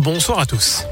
Bonsoir à tous.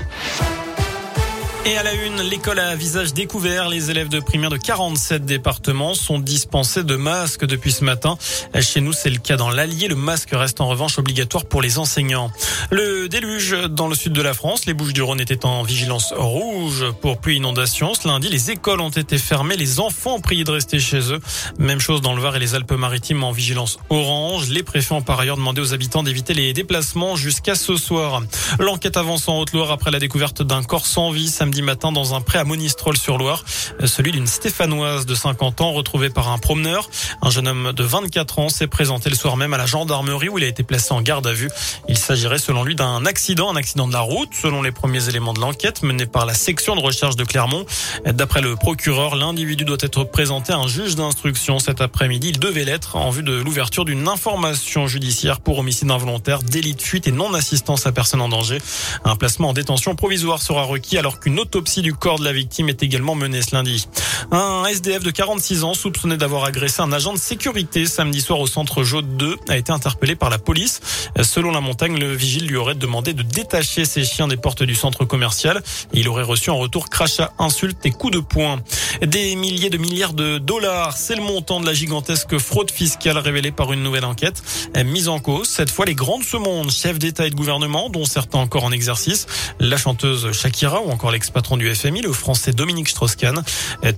Et à la une, l'école à visage découvert. Les élèves de primaire de 47 départements sont dispensés de masques depuis ce matin. Chez nous, c'est le cas dans l'Allier. Le masque reste en revanche obligatoire pour les enseignants. Le déluge dans le sud de la France. Les Bouches du Rhône étaient en vigilance rouge pour pluie inondation. Ce lundi, les écoles ont été fermées. Les enfants ont prié de rester chez eux. Même chose dans le Var et les Alpes-Maritimes en vigilance orange. Les préfets ont par ailleurs demandé aux habitants d'éviter les déplacements jusqu'à ce soir. L'enquête avance en Haute-Loire après la découverte d'un corps sans vie samedi matin dans un pré à Monistrol-sur-Loire, celui d'une Stéphanoise de 50 ans retrouvée par un promeneur. Un jeune homme de 24 ans s'est présenté le soir même à la gendarmerie où il a été placé en garde à vue. Il s'agirait selon lui d'un accident, un accident de la route, selon les premiers éléments de l'enquête menée par la section de recherche de Clermont. D'après le procureur, l'individu doit être présenté à un juge d'instruction cet après-midi. Il devait l'être en vue de l'ouverture d'une information judiciaire pour homicide involontaire, délit de fuite et non-assistance à personne en danger. Un placement en détention provisoire sera requis alors qu'une L'autopsie du corps de la victime est également menée ce lundi. Un SDF de 46 ans soupçonné d'avoir agressé un agent de sécurité samedi soir au centre Jaude 2 a été interpellé par la police. Selon la montagne, le vigile lui aurait demandé de détacher ses chiens des portes du centre commercial. Il aurait reçu en retour crachats, insultes et coups de poing. Des milliers de milliards de dollars, c'est le montant de la gigantesque fraude fiscale révélée par une nouvelle enquête. Mise en cause, cette fois les grandes ce monde, chefs d'État et de gouvernement, dont certains encore en exercice, la chanteuse Shakira ou encore l'ex patron du FMI, le français Dominique Strauss-Kahn.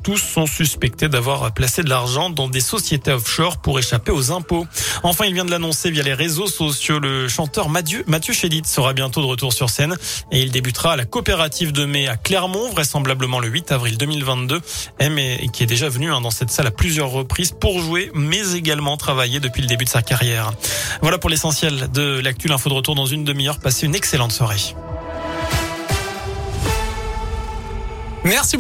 Tous sont suspectés d'avoir placé de l'argent dans des sociétés offshore pour échapper aux impôts. Enfin, il vient de l'annoncer via les réseaux sociaux. Le chanteur Mathieu, Mathieu sera bientôt de retour sur scène et il débutera à la coopérative de mai à Clermont, vraisemblablement le 8 avril 2022. M et qui est déjà venu hein, dans cette salle à plusieurs reprises pour jouer, mais également travailler depuis le début de sa carrière. Voilà pour l'essentiel de l'actu. L'info de retour dans une demi-heure. Passez une excellente soirée. Merci beaucoup.